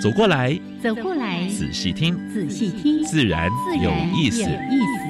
走过来，走过来，仔细听，仔细听，自然有意思。有意思。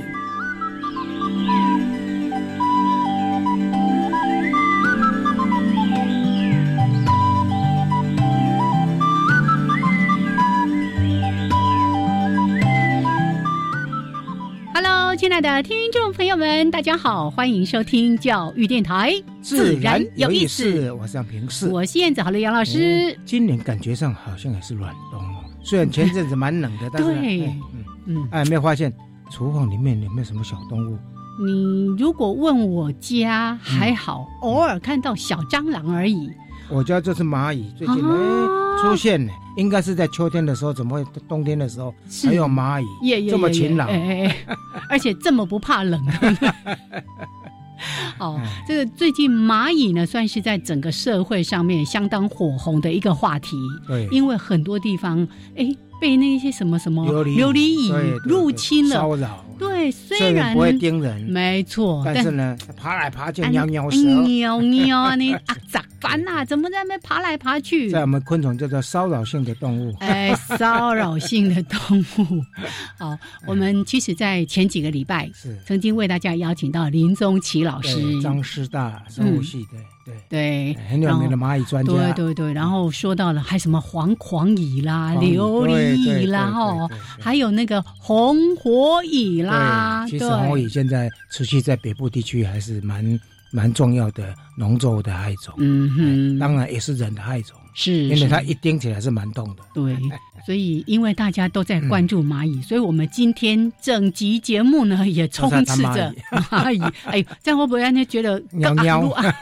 Hello，亲爱的听众朋友们，大家好，欢迎收听教育电台，自然有意思。我是杨平视，我是燕子好了杨老师。今年感觉上好像也是暖冬哦，虽然前阵子蛮冷的，但是对哎嗯嗯，哎，有没有发现厨房里面有没有什么小动物？你如果问我家还好，嗯偶尔看到小蟑螂而已。我家就是蚂蚁，最近哎、啊出现呢，应该是在秋天的时候，怎么会冬天的时候是。还有蚂蚁这么勤劳？而且这么不怕冷。哦，哎。这个最近蚂蚁呢，算是在整个社会上面相当火红的一个话题，对，因为很多地方哎被那些什么什么琉璃蚁入侵了。骚扰，对，虽虽然然不会叮人，没错，但是呢，爬来爬去，哎喵喵蛇，喵喵 啊，你啊咋办呐？怎么在那边爬来爬去？在我们昆虫叫做骚扰性的动物。哎，骚扰性的动物。好，我们其实，在前几个礼拜是，曾经为大家邀请到林宗奇老师，张师大生物系的，对，对。哎很有名的蚂蚁专家。对对对，然后说到了还什么黄狂蚁啦、琉璃蚁啦，对对对哈对对对，还有那个红火蚁啦，对，其实红蚁现在持续在北部地区还是蛮蛮重要的农作物的害虫，嗯哼，当然也是人的害虫，是，因为它一叮起来是蛮痛的。对，所以因为大家都在关注蚂嗯蚁，所以我们今天整集节目呢 也充斥着蚂蚁。哎呦，这样会不会让人觉得 喵喵啊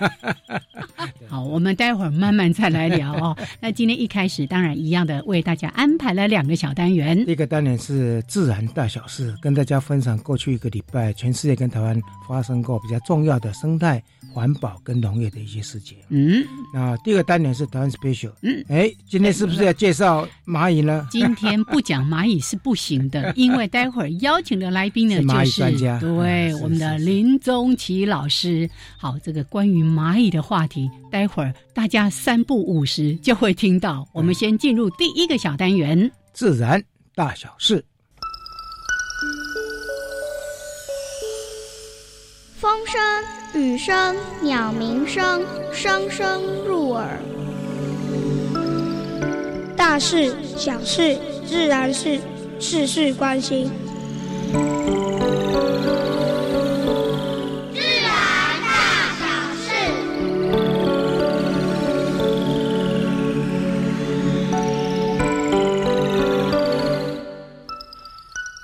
好，我们待会儿慢慢再来聊哦。那今天一开始，当然一样的为大家安排了两个小单元。第一个单元是自然大小事，跟大家分享过去一个礼拜全世界跟台湾发生过比较重要的生态、环保跟农业的一些事情。嗯，那第二个单元是台湾 special。嗯，哎，今天是不是要介绍蚂蚁呢？今天不讲蚂蚁是不行的，因为待会儿邀请的来宾呢是蚂蚁就是对嗯是我们的林宗奇老师。好，这个关于蚂蚁的话题，待会儿大家三不五时就会听到。我们先进入第一个小单元。自然大小事。风声、雨声、鸟鸣声，声声入耳。大事、小事、自然是事事关心。自然大小事。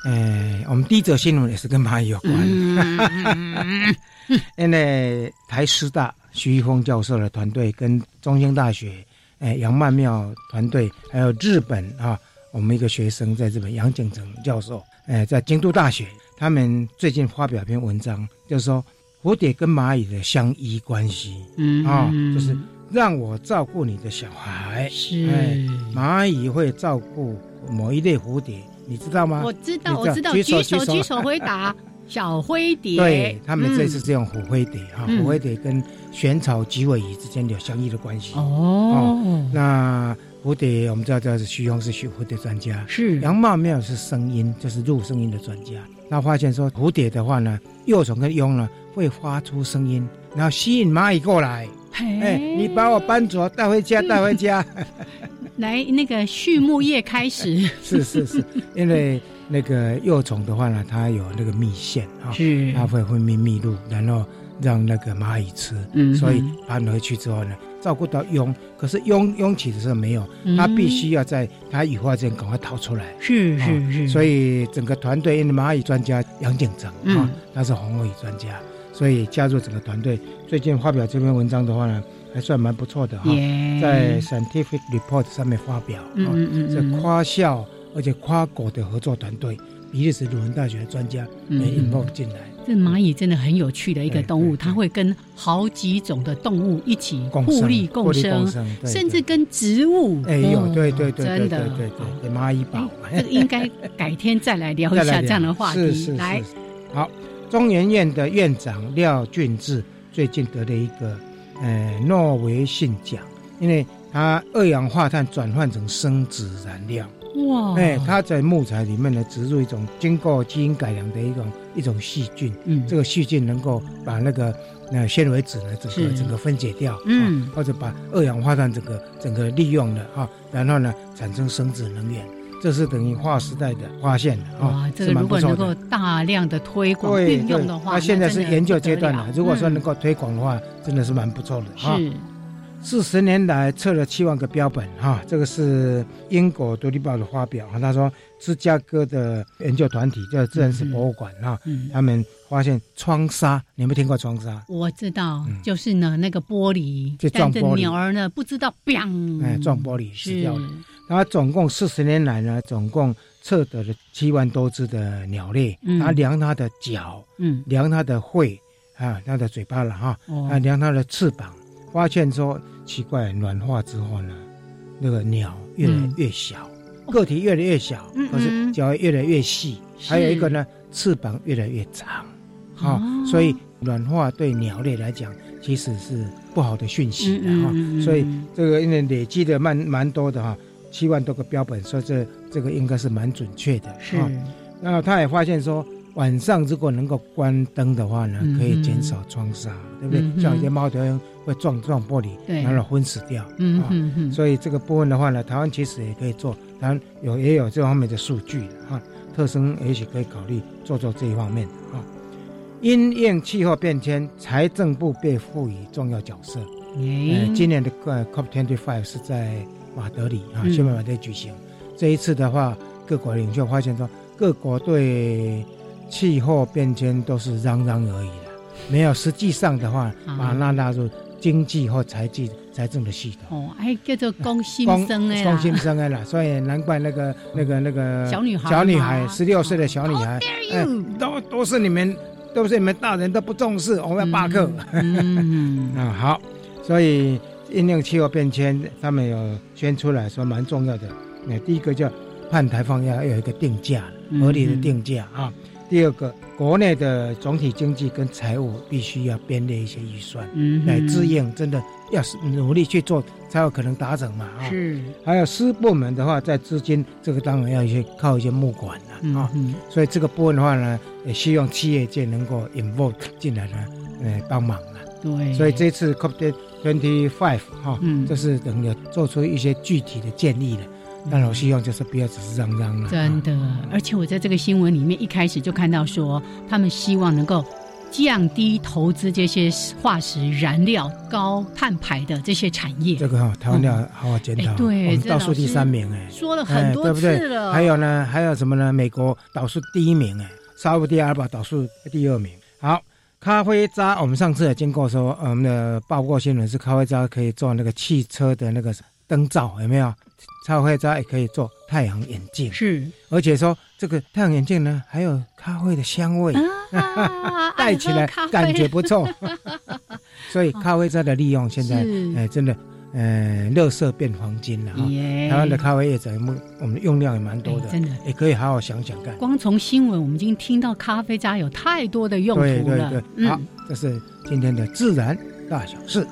哎，我们第一则新闻也是跟蚂蚁有关。嗯，因为台师大徐一峰教授的团队跟中兴大学、哎杨曼妙团队，还有日本啊，我们一个学生在日本杨景成教授，哎，在京都大学，他们最近发表一篇文章，就是说蝴蝶跟蚂蚁的相依关系嗯啊、就是让我照顾你的小孩，是。哎蚂蚁会照顾某一类蝴蝶，你知道吗？我知道，你我知道，举举手举手手举手回答。小灰蝶，对他们这次嗯是用虎灰蝶哈，嗯虎灰蝶跟玄草及尾蚁之间有相依的关系。哦，那蝴蝶我们知道这是徐宏是学蝴蝶专家，是杨茂妙是声音，就是录声音的专家。那发现说蝴蝶的话呢，幼虫跟蛹呢会发出声音，然后吸引蚂蚁过来。哎，哎你把我搬走，带回家，带回家。来那个畜牧业开始 是是是，因为那个幼虫的话呢，它有那个蜜腺啊，是它会分泌蜜露，然后让那个蚂蚁吃。嗯所以搬回去之后呢，照顾到蛹，可是蛹蛹起的时候没有，它必须要在它羽化之前赶快逃出来。是啊是是，所以以整个团队，因为蚂蚁专家杨景成啊嗯，他是红尾专家，所所以加入整个团队。最近发表这篇文章的话呢，还算蛮不错的哈，耶在 Scientific Report 上面发表，嗯哦嗯嗯嗯是跨校而且跨国的合作团队，比利时鲁文大学的专家也嗯嗯。involve 进来，这蚂蚁真的很有趣的一个动物，它会跟好几种的动物一起互利共生，甚至跟植物。哎有哦对对对对真的。对对蚂蚁宝，这个应该改天再来聊一下 这样的话题。是是来。是，好，中研院的院长廖俊志最近得了一个呃诺维信奖，因为他二氧化碳转换成生质燃料。哇，哎，它在木材里面呢植入一种经过基因改良的一种一种细菌，嗯。这个细菌能够把那个那纤维质呢整个整个分解掉，嗯。啊或者把二氧化碳整个整个利用了啊，然后呢产生生质能源，这是等于划时代的发现了啊，，这是个如果能。够大量的推广对运用的话，那现在是研究阶段了了。如果说嗯。能够推广的话，真的是蛮不错的哈。是四十年来测了七万个标本哈，这个是英国独立报的发表哈。他说，芝加哥的研究团体叫自然史博物馆哈，嗯。他们发现窗纱，你有没有听过窗纱？我知道，嗯就是呢，那个玻璃，就撞玻璃鸟儿呢，不知道，biang，哎，撞玻璃死掉了。他总共四十年来呢，总共测得了七万多只的鸟类，嗯他量它的脚，嗯，量它的喙，啊，它的嘴巴了哈，哦啊，量它的翅膀，发现说奇怪，暖化之后呢，那个鸟越来越小，个体越来越小，嗯可是嗯脚越来越细，是还有一个呢，翅膀越来越长，啊、哦。所以软化对鸟类来讲其实是不好的讯息的哈、嗯嗯。嗯所以嗯这个因为累积的蛮蛮多的哈，七万多个标本，所以这这个应该是蛮准确的是。哈。然后他也发现说，晚上如果能够关灯的话呢嗯，可以减少窗纱，对不对嗯？像有些猫头鹰会撞撞玻璃，对然后昏死掉。啊嗯嗯嗯，所以这个部分的话呢，台湾其实也可以做，台湾有也有这方面的数据的哈。特生也许可以考虑做做这一方面啊。因应气候变迁，财政部被赋予重要角色。今年的呃 COP25 是在马德里啊，嗯西马马德里举行。这一次的话，各国领袖发现说，各国对气候变迁都是嚷嚷而已了，没有实际上的话，啊。把它纳入经济或财计财政的系统。哦，哎，叫做公心公生哎，公心生哎啦，所以难怪那个那个那个小女孩小女孩十六岁的小女孩哎都都是你们都是你们大人都不重视，我们要罢课。嗯，啊，好，所以因应气候变迁，他们有宣出来说蛮重要的。那第一个叫碳排放要有一个定价，嗯合理的定价啊。第二个，国内的总体经济跟财务必须要编列一些预算嗯来支应，真的要是努力去做，才有可能达成嘛啊。是，还有私部门的话，在资金这个当然要一些靠一些募款了啊。嗯嗯所以这个部分的话呢，也希望企业界能够 involve 进来呢，呃，帮忙了。对，所以这次 COP twenty five 哈，嗯这是等于做出一些具体的建议了。当然，我希望就是不要只是嚷嚷了。真的，而且我在这个新闻里面一开始就看到说，他们希望能够降低投资这些化石燃料、高碳排的这些产业。这个哈，台湾要好好检讨。哎对倒数第三名哎，说了哎很多对不对次了，还有呢，还有什么呢？美国倒数第一名哎，沙特第二吧，倒数第二名。好，咖啡渣，我们上次也经过说，呃我们的报过新闻是咖啡渣可以做那个汽车的那个灯罩，有没有？咖啡渣也可以做太阳眼镜。是而且说这个太阳眼镜呢，还有咖啡的香味，啊，戴起来感觉不错。所以咖啡渣的利用现在，是哎，真的，呃，乐色变黄金了哈。耶台湾的咖啡业者，我们我们用量也蛮多的，哎真的也可以好好想想看。光从新闻我们已经听到咖啡渣有太多的用途了。对对对，好嗯，，这是今天的自然大小事。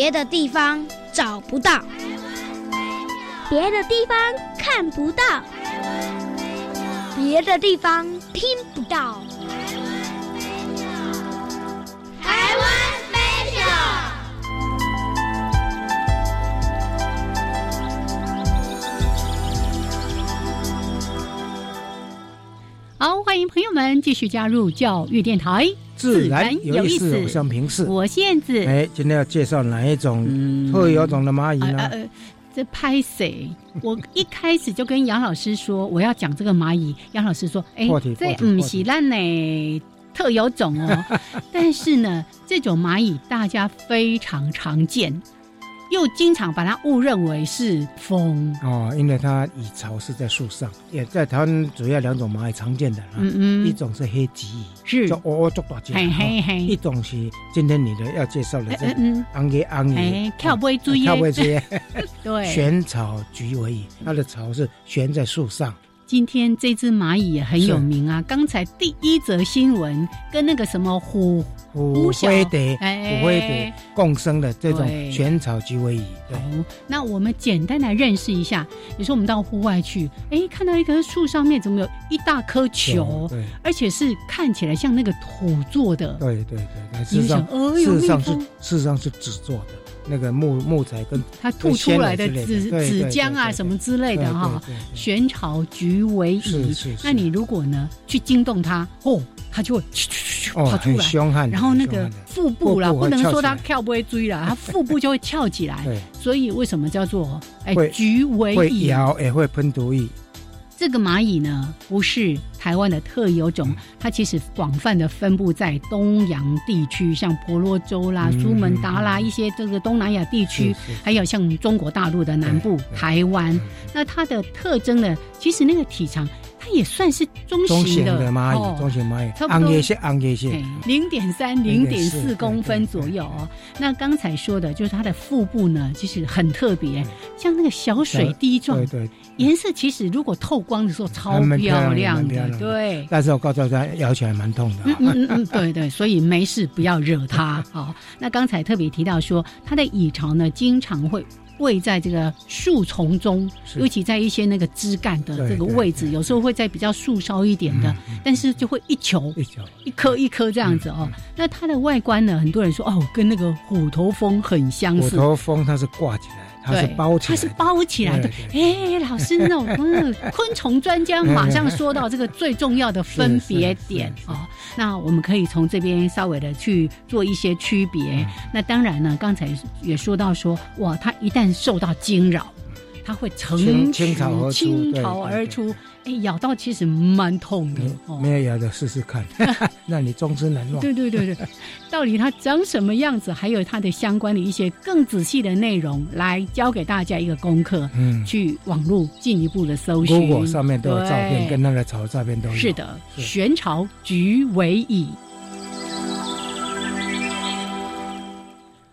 别的地方找不到，别的地方看不到，别的地方听不到。台湾 special。好，欢迎朋友们继续加入教育电台。自然有意思，我像平视。我是燕子。哎，今天要介绍哪一种特有种的蚂蚁呢？这拍谁？我一开始就跟杨老师说我要讲这个蚂蚁，杨老师说：“哎，这嗯喜烂呢，特有种哦。”但是呢，这种蚂蚁大家非常常见。又经常把它误认为是蜂哦，因为它蚁巢是在树上，也在台湾主要两种蚂蚁常见的，嗯嗯，一种是黑棘蚁，是。叫哦哦做大只，嘿嘿嘿，一种是今天你的要介绍的这个昂耶昂耶，跳不会追，跳不会追，对，悬草菊尾蚁，它的巢是悬在树上。今天这只蚂蚁也很有名啊！刚才第一则新闻跟那个什么虎虎灰蝶、虎灰蝶共生的这种全草鸡尾蚁。好，那我们简单来认识一下。有时候我们到户外去，哎，看到一棵树上面怎么有一大颗球？对，而且是看起来像那个土做的。对对对，事实上，事实上是事实上是纸做的。那个木木材跟它吐出来的纸纸浆啊什么之类的哈，玄草菊为蚁。那你如果呢去惊动它，哦，它就会跑出来，凶悍。然后那个腹部啦，不能说它跳不会追了，它腹部就会翘起来。所以为什么叫做哎菊为蚁？会摇也会喷毒液。这个蚂蚁呢，不是台湾的特有种，它其实广泛的分布在东洋地区，像婆罗洲啦、苏门答腊一些这个东南亚地区，还有像中国大陆的南部、台湾。那它的特征呢，其实那个体长。它也算是中型的蚂蚁，中型蚂蚁，差不多一些，昂一些，零点三、零点四公分左右哦。那刚才说的就是它的腹部呢，其实很特别，像那个小水滴状，对对，颜色其实如果透光的时候超漂亮的，对。但是我告诉大家，咬起来蛮痛的。嗯嗯嗯，对对，所以没事不要惹它。好，那刚才特别提到说，它的蚁巢呢，经常会。位在这个树丛中，尤其在一些那个枝干的这个位置，有时候会在比较树梢一点的，但是就会一球一颗一颗这样子哦。那它的外观呢，很多人说哦，跟那个虎头蜂很相似。虎头蜂它是挂起来。它是包起来，它是包起来的。哎，老师，那种嗯，昆虫专家马上说到这个最重要的分别点哦。那我们可以从这边稍微的去做一些区别。那当然呢，刚才也说到说，哇，它一旦受到惊扰。它会成群倾巢而出，哎，咬到其实蛮痛的。没有咬的试试看，让你终身难忘。对对对对，到底它长什么样子，还有它的相关的一些更仔细的内容，来教给大家一个功课。嗯，去网络进一步的搜寻。如果上面都有照片，跟那个巢照片都有。是的，玄巢菊尾蚁。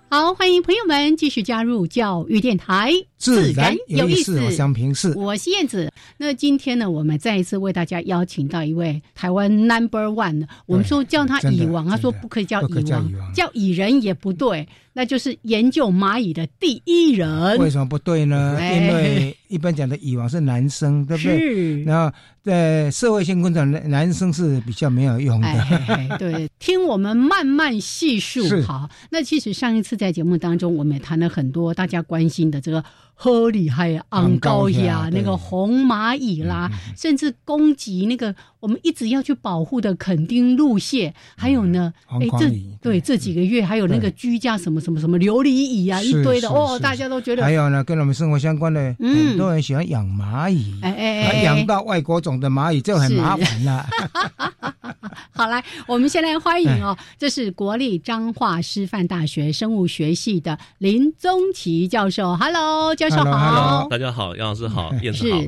好，欢迎朋友们继续加入教育电台，自然有意思，相平视。我是燕子。那今天呢，我们再一次为大家邀请到一位台湾 Number One 我们说叫他蚁王，他说不可以叫蚁王，叫蚁人也不对。那就是研究蚂蚁的第一人，为什么不对呢？因为一般讲的蚁王是男生，对不对？然后在社会性昆虫，男生是比较没有用的。对，听我们慢慢细数。好，那其实上一次在节目当中，我们也谈了很多大家关心的这个。好厉害呀！昂高呀，那个红蚂蚁啦，甚至攻击那个我们一直要去保护的垦丁路蟹，还有呢，哎，这对这几个月还有那个居家什么什么什么琉璃蚁啊，一堆的哦，大家都觉得还有呢，跟我们生活相关的，很多人喜欢养蚂蚁，哎哎哎，养到外国种的蚂蚁就很麻烦了。好，来，我们先来欢迎哦，这是国立彰化师范大学生物学系的林宗奇教授。Hello，教授好。大家好，杨老师好，燕子好。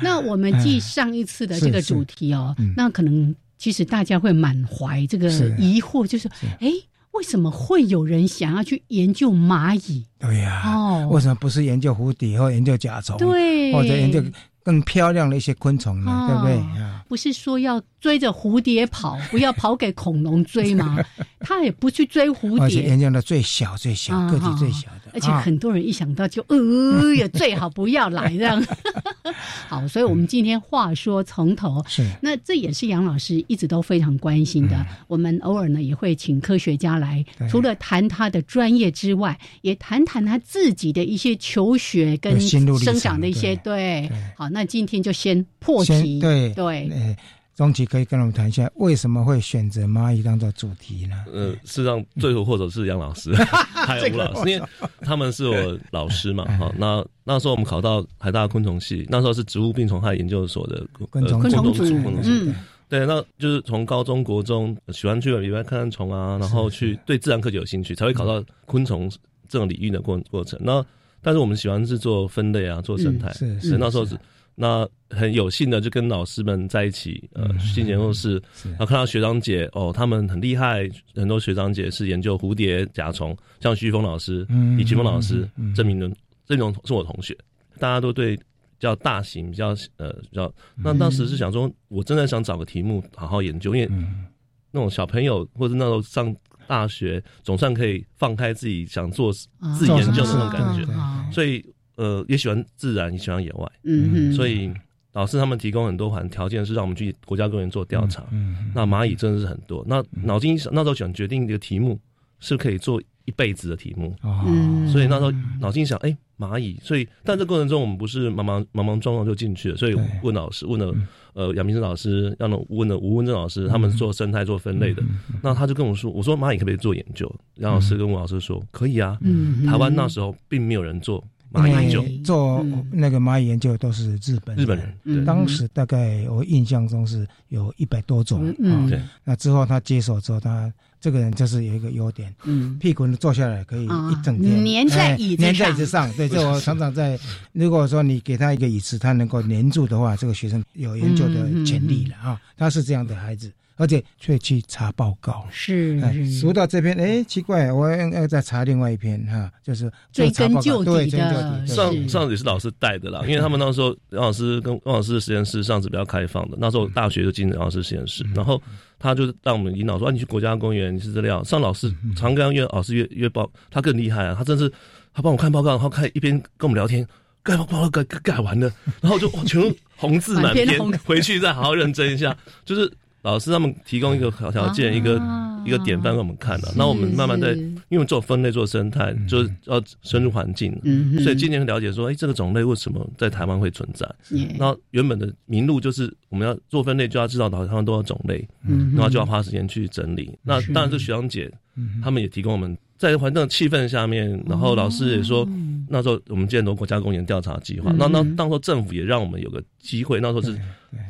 那我们继上一次的这个主题哦，那可能其实大家会满怀这个疑惑，就是哎，为什么会有人想要去研究蚂蚁？对呀，哦，为什么不是研究蝴蝶或研究甲虫？对，或者研究更漂亮的一些昆虫呢？对不对？不是说要。追着蝴蝶跑，不要跑给恐龙追吗？他也不去追蝴蝶，而且研究的最小最小个体最小的，而且很多人一想到就呃呀，最好不要来这样。好，所以我们今天话说从头，是那这也是杨老师一直都非常关心的。我们偶尔呢也会请科学家来，除了谈他的专业之外，也谈谈他自己的一些求学跟生长的一些对。好，那今天就先破题，对对。钟奇可以跟我们谈一下，为什么会选择蚂蚁当做主题呢？呃，事实上，最后或者是杨老师，还有吴老师，因为他们是我老师嘛。哈，那那时候我们考到海大昆虫系，那时候是植物病虫害研究所的昆虫昆虫组。嗯，对，那就是从高中国中喜欢去野外看看虫啊，然后去对自然科学有兴趣，才会考到昆虫这种领域的过过程。那但是我们喜欢是做分类啊，做生态，是是那时候是。那很有幸的就跟老师们在一起，呃，进研究室，然后看到学长姐哦，他们很厉害，很多学长姐是研究蝴蝶、甲虫，像徐峰老师、李奇峰老师、郑明伦，这种是我同学，大家都对比较大型、比较呃比较。那当时是想说，我真的想找个题目好好研究，因为那种小朋友或者那时候上大学，总算可以放开自己想做自己研究的那种感觉，所以。呃，也喜欢自然，也喜欢野外，嗯，所以老师他们提供很多环条件，是让我们去国家公园做调查。嗯，那蚂蚁真的是很多。那脑筋那时候想决定一个题目，是可以做一辈子的题目。嗯，所以那时候脑筋想，哎，蚂蚁。所以，但这过程中我们不是忙忙忙忙撞撞就进去了。所以问老师，问了呃杨明生老师，让问了吴文正老师，他们做生态做分类的。那他就跟我说，我说蚂蚁可不可以做研究？杨老师跟吴老师说，可以啊。嗯，台湾那时候并没有人做。蚂蚁研究。做那个蚂蚁研究都是日本日本人，当时大概我印象中是有一百多种。啊。那之后他接手之后，他这个人就是有一个优点，嗯，屁股坐下来可以一整天。粘在椅粘在椅子上。对，就我常常在，如果说你给他一个椅子，他能够粘住的话，这个学生有研究的潜力了啊。他是这样的孩子。而且却去查报告，是读到这篇，哎，奇怪，我要再查另外一篇哈，就是追根究底的。上上次也是老师带的啦，因为他们那时候 杨老师跟汪老师的实验室上次比较开放的，那时候大学就进杨老师实验室，然后他就让我们引导说，你去国家公园，你是这料。上老师常跟约老师约约报，他更厉害啊，他真是他帮我看报告，然后看一边跟我们聊天，盖报告盖盖完了，然后就全部红字满篇，回去再好好认真一下，就是。老师他们提供一个条件，一个一个典范给我们看的。那我们慢慢在，因为做分类做生态，就是要深入环境，所以今年了解说，哎，这个种类为什么在台湾会存在？那原本的名录就是我们要做分类，就要知道台湾多少种类，然后就要花时间去整理。那当然，这学长姐他们也提供我们。在环境气氛下面，然后老师也说，那时候我们建多国家公园调查计划，那那当时候政府也让我们有个机会，那时候是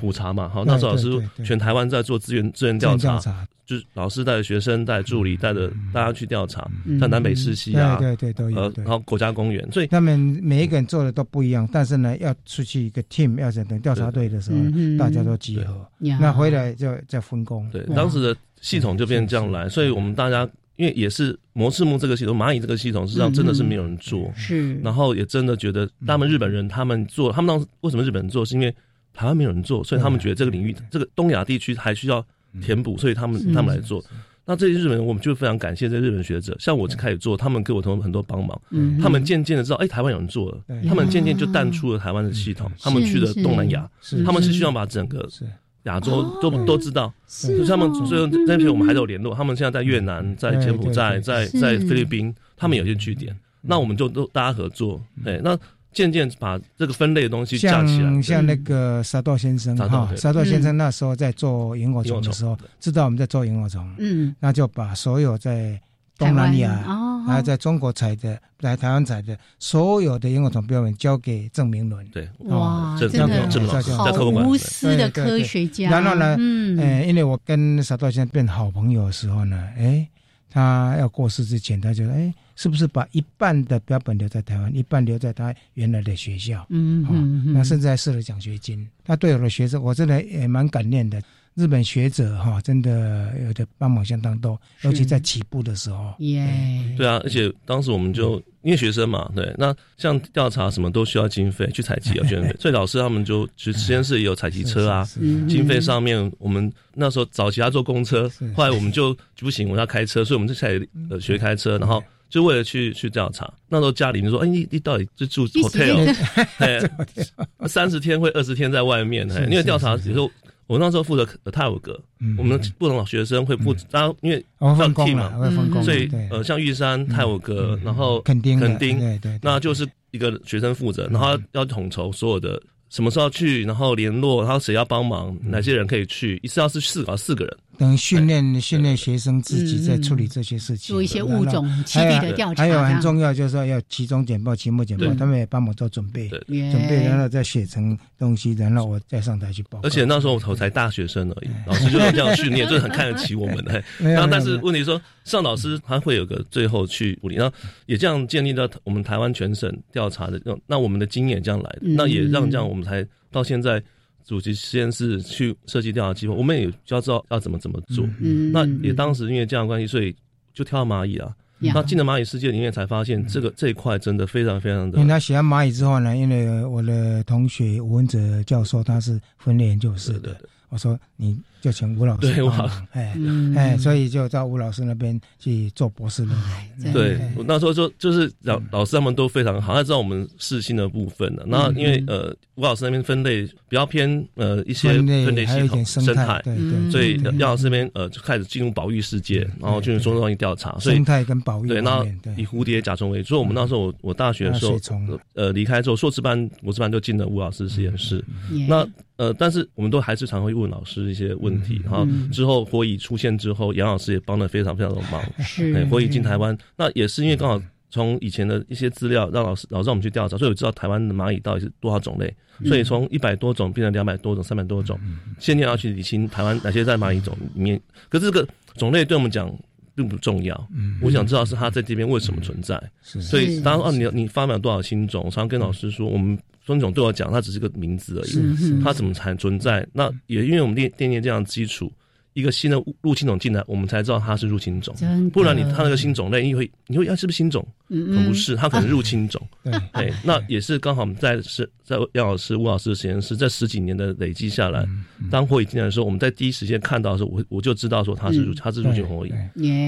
普查嘛，好，那时候老师全台湾在做资源资源调查，就是老师带着学生带助理带着大家去调查，在南北市西啊，对对都有，然后国家公园，所以他们每一个人做的都不一样，但是呢，要出去一个 team，要等调查队的时候，大家都集合，那回来就再分工，对，当时的系统就变成这样来，所以我们大家。因为也是模式木这个系统，蚂蚁这个系统，实际上真的是没有人做。是，然后也真的觉得，他们日本人他们做，他们当时为什么日本人做，是因为台湾没有人做，所以他们觉得这个领域，这个东亚地区还需要填补，所以他们他们来做。那这些日本人，我们就非常感谢这日本学者，像我开始做，他们给我同很多帮忙。嗯，他们渐渐的知道，哎，台湾有人做了，他们渐渐就淡出了台湾的系统，他们去了东南亚，他们是希望把整个。亚洲都都知道，就他们最后那些我们还有联络。他们现在在越南、在柬埔寨、在在菲律宾，他们有些据点。那我们就都大家合作，对，那渐渐把这个分类的东西架起来。像像那个沙道先生哈，沙道先生那时候在做萤火虫的时候，知道我们在做萤火虫，嗯，那就把所有在。东南亚，还有在中国采的，来台湾采的，所有的萤火虫标本交给郑明伦。对，哇，真的好无私的科学家。然后呢，嗯，因为我跟沙道先生变好朋友的时候呢，哎，他要过世之前，他就哎，是不是把一半的标本留在台湾，一半留在他原来的学校？嗯嗯，那甚至还设了奖学金。他对我的学生，我真的也蛮感念的。日本学者哈，真的有的帮忙相当多，尤其在起步的时候。耶，对啊，而且当时我们就因为学生嘛，对，那像调查什么都需要经费，去采集 啊经费，所以老师他们就其实实验室也有采集车啊。经费上面，我们那时候早期要坐公车，后来我们就不行，我要开车，所以我们就才呃学开车，然后就为了去去调查。那时候家里面说，哎，你你到底是住 hotel？三十天或二十天在外面，因为调查有时候。我那时候负责泰晤格，我们不同的学生会负，当然因为分 team 嘛，所以呃，像玉山、泰晤格，然后垦丁，垦丁，那就是一个学生负责，然后要统筹所有的什么时候去，然后联络，然后谁要帮忙，哪些人可以去，一次要是四个四个人，等于训练训练学生自己在处理这些事情，做一些物种基地的调查。还有很重要就是说要集中简报、期末简报，他们也帮我做准备，准备然后再写成东西，然后我再上台去报。而且那时候我才大学生而已，老师就这样训练，就是很看得起我们。然后但是问题说，上老师他会有个最后去处理，然后也这样建立到我们台湾全省调查的，那我们的经验这样来的，那也让这样我们才到现在。主题实验室去设计调查计划，我们也就要知道要怎么怎么做。嗯，那也当时因为这样关系，所以就挑蚂蚁啊。那进了蚂蚁世界里面，才发现这个这一块真的非常非常的。因为他喜欢蚂蚁之后呢，因为我的同学吴文哲教授他是分类研究室的，我说你。就请吴老师帮忙，哎哎，所以就到吴老师那边去做博士论文。对，那时候就就是老老师他们都非常好，他知道我们视性的部分的。那因为呃，吴老师那边分类比较偏呃一些分类系统生态，对对，所以廖老师那边呃就开始进入保育世界，然后进入中东去调查。生态跟保育对，那以蝴蝶、甲虫为主。所以我们那时候我我大学的时候呃离开之后，硕士班、博士班就进了吴老师实验室。那呃，但是我们都还是常会问老师一些问题，然后之后火蚁出现之后，杨老师也帮了非常非常的忙。是，火蚁进台湾，那也是因为刚好从以前的一些资料，让老师老让我们去调查，所以我知道台湾的蚂蚁到底是多少种类，所以从一百多种变成两百多种、三百多种，现在要去理清台湾哪些在蚂蚁种里面。可是这个种类对我们讲并不重要，我想知道是它在这边为什么存在。所以当啊，你你发表多少新种，常常跟老师说我们。孙总对我讲，它只是个名字而已，它怎么才存在？那也因为我们奠奠定这样基础。一个新的入侵种进来，我们才知道它是入侵种，不然你它那个新种类，你会你会啊是不是新种？嗯。不是，它可能入侵种。对，那也是刚好我们在是在杨老师、吴老师的实验室，这十几年的累积下来，当火蚁进来的时候，我们在第一时间看到的时候，我我就知道说它是入它是入侵火蚁。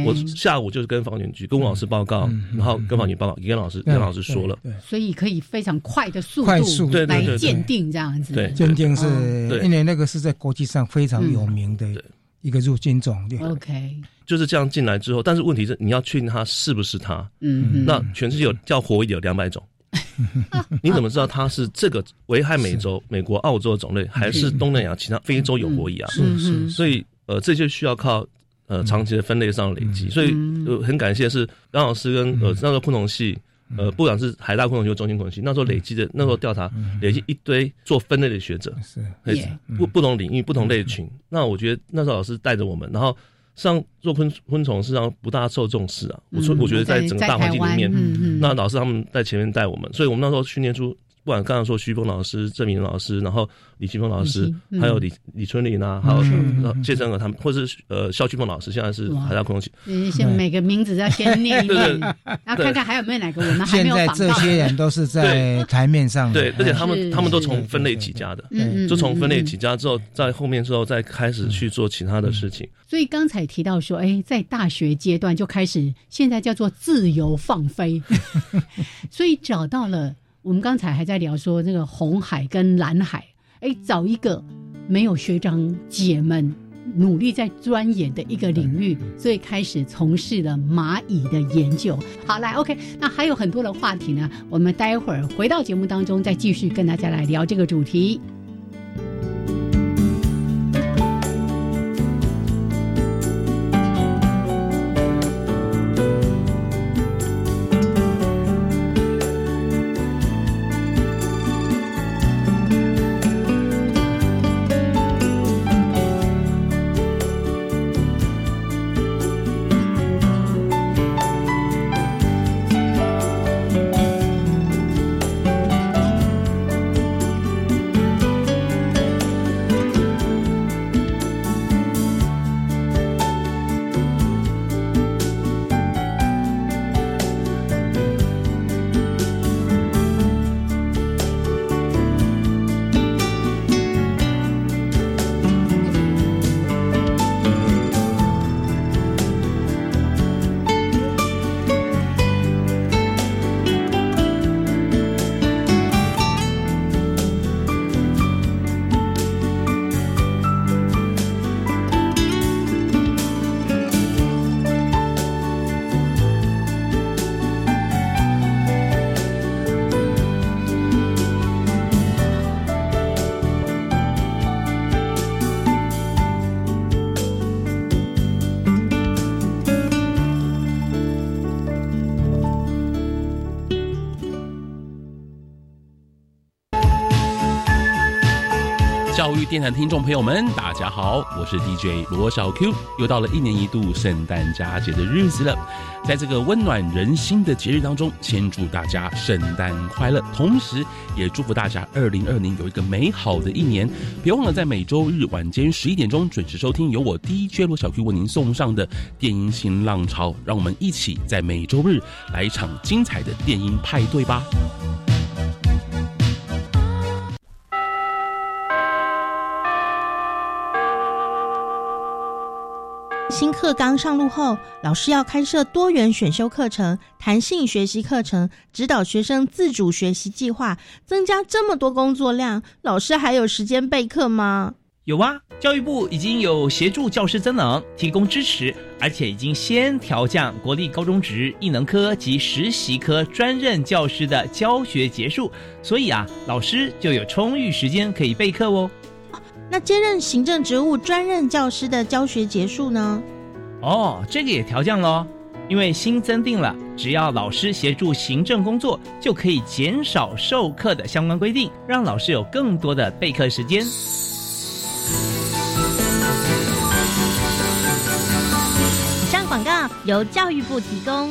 我下午就是跟房检局跟吴老师报告，然后跟防检报告，也跟老师跟老师说了。所以可以非常快的速度来鉴定这样子。对，鉴定是因为那个是在国际上非常有名的。一个入侵种，OK，就是这样进来之后，但是问题是你要确定它是不是它。嗯，那全世界有叫火蚁有两百种，你怎么知道它是这个危害美洲、美国、澳洲的种类，还是东南亚其他非洲有火蚁啊？是是，所以呃，这就需要靠呃长期的分类上的累积。所以呃，很感谢是张老师跟呃那个昆虫系。呃，不管是海大昆虫学中心昆虫系，那时候累积的那时候调查，累积一堆做分类的学者，是，不不同领域、不同类群。那我觉得那时候老师带着我们，然后上做昆昆虫，实际上不大受重视啊。我说，我觉得在整个大环境里面，那老师他们在前面带我们，所以我们那时候训练出。不管刚刚说徐峰老师、郑明老师，然后李奇峰老师，还有李李春林啊，还有谢振和他们，或者是呃肖旭峰老师，现在是海大空气。先每个名字要先念一念，然后看看还有没有哪个我们还没有现在这些人都是在 台面上，对，而且他们他们都从分类起家的，就从分类起家之后，在后面之后再开始去做其他的事情。所以刚才提到说，哎，在大学阶段就开始，现在叫做自由放飞，所以找到了。我们刚才还在聊说这个红海跟蓝海，哎，找一个没有学长姐们努力在钻研的一个领域，所以开始从事了蚂蚁的研究。好，来，OK，那还有很多的话题呢，我们待会儿回到节目当中再继续跟大家来聊这个主题。电台听众朋友们，大家好，我是 DJ 罗小 Q，又到了一年一度圣诞佳节的日子了。在这个温暖人心的节日当中，先祝大家圣诞快乐，同时也祝福大家二零二零有一个美好的一年。别忘了在每周日晚间十一点钟准时收听由我 DJ 罗小 Q 为您送上的电音新浪潮，让我们一起在每周日来一场精彩的电音派对吧。新课纲上路后，老师要开设多元选修课程、弹性学习课程，指导学生自主学习计划，增加这么多工作量，老师还有时间备课吗？有啊，教育部已经有协助教师增能，提供支持，而且已经先调降国立高中职艺能科及实习科专任教师的教学结束，所以啊，老师就有充裕时间可以备课哦。那兼任行政职务专任教师的教学结束呢？哦，这个也调降喽，因为新增定了，只要老师协助行政工作，就可以减少授课的相关规定，让老师有更多的备课时间。以上广告由教育部提供。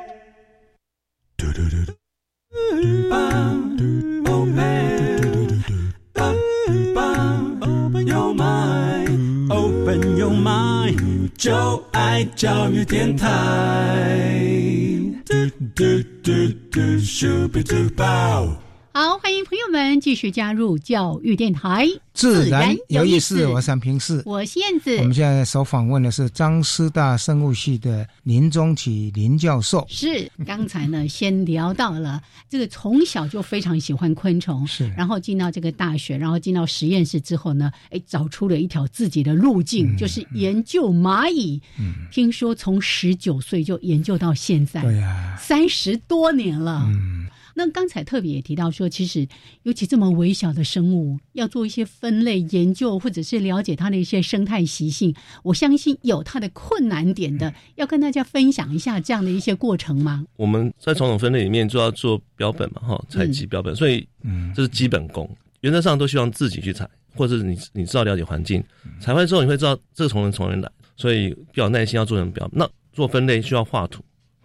Open your mind, open your mind，就爱教育电台。好，欢迎朋友们继续加入教育电台，自然有意思。我是平视，我是燕子。我们现在所访问的是张师大生物系的林中启林教授。是，刚才呢，先聊到了这个从小就非常喜欢昆虫，是，然后进到这个大学，然后进到实验室之后呢，哎，找出了一条自己的路径，就是研究蚂蚁。嗯，听说从十九岁就研究到现在，对呀，三十多年了。嗯。那刚才特别也提到说，其实尤其这么微小的生物，要做一些分类研究，或者是了解它的一些生态习性，我相信有它的困难点的，要跟大家分享一下这样的一些过程吗？我们在传统分类里面就要做标本嘛，哈，采集标本，所以嗯，这是基本功，原则上都希望自己去采，或者你你知道了解环境，采完之后你会知道这个虫人从哪来，所以比较耐心要做成标。那做分类需要画图。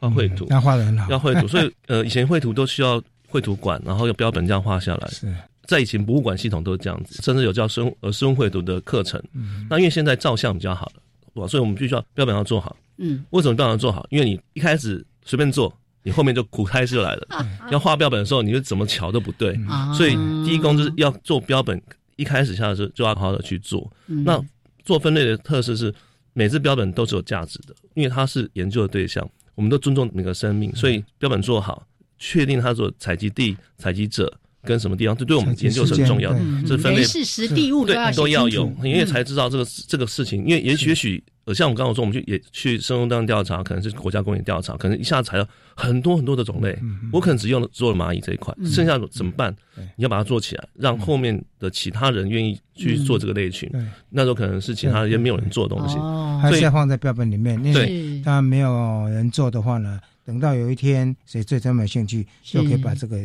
画绘图，要画的很好，要绘图，所以呃，以前绘图都需要绘图馆，然后用标本这样画下来。是，在以前博物馆系统都是这样子，甚至有叫生呃生物绘图的课程。嗯，那因为现在照相比较好了，哇，所以我们必须要标本要做好。嗯，为什么标本要做好？因为你一开始随便做，你后面就苦差事来了。要画标本的时候，你就怎么瞧都不对。所以第一功就是要做标本，一开始下的时候就要好好的去做。那做分类的特色是，每次标本都是有价值的，因为它是研究的对象。我们都尊重每个生命，所以标本做好，确定它所采集地、采集者跟什么地方，这对我们研究是很重要的。这分类事实地物对都要有，因为才知道这个这个事情。因为也许也许呃，像我刚刚说，我们去也去生物当调查，可能是国家公园调查，可能一下子采了很多很多的种类，我可能只用了做了蚂蚁这一块，剩下怎么办？你要把它做起来，让后面的其他人愿意去做这个类群。那时候可能是其他也没有人做的东西，还是要放在标本里面。对，当然没有人做的话呢，等到有一天谁最真没兴趣，就可以把这个。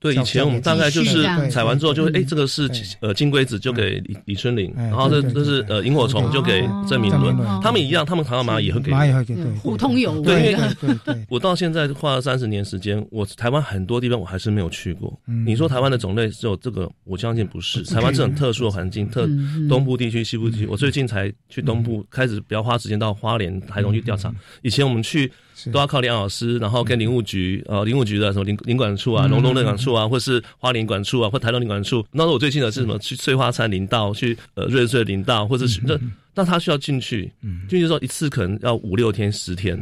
对，以前我们大概就是采完之后，就会哎，这个是呃金龟子，就给李李春林，然后这这是呃萤火虫，就给郑明伦。他们一样，他们唐蚂蚁也会给蚂蚁会给对互通有无。对对对，我到现在花了三十年时间，我台湾很多地方我还是没有去过。你说台湾的种类只有这个，我相信不是。台湾这种特殊的环境，特东部地区、西部地区，我最近才去东部，开始比较花时间到花莲、台东去调查。以前我们去。都要靠林老师，然后跟林务局，呃，林务局的什么林林管处啊，龙龙林管处啊，或是花林管处啊，或台东林管处。那时候我最近的是什么？去翠花山林道，去呃瑞穗林道，或者是那那他需要进去，进去之后一次可能要五六天、十天。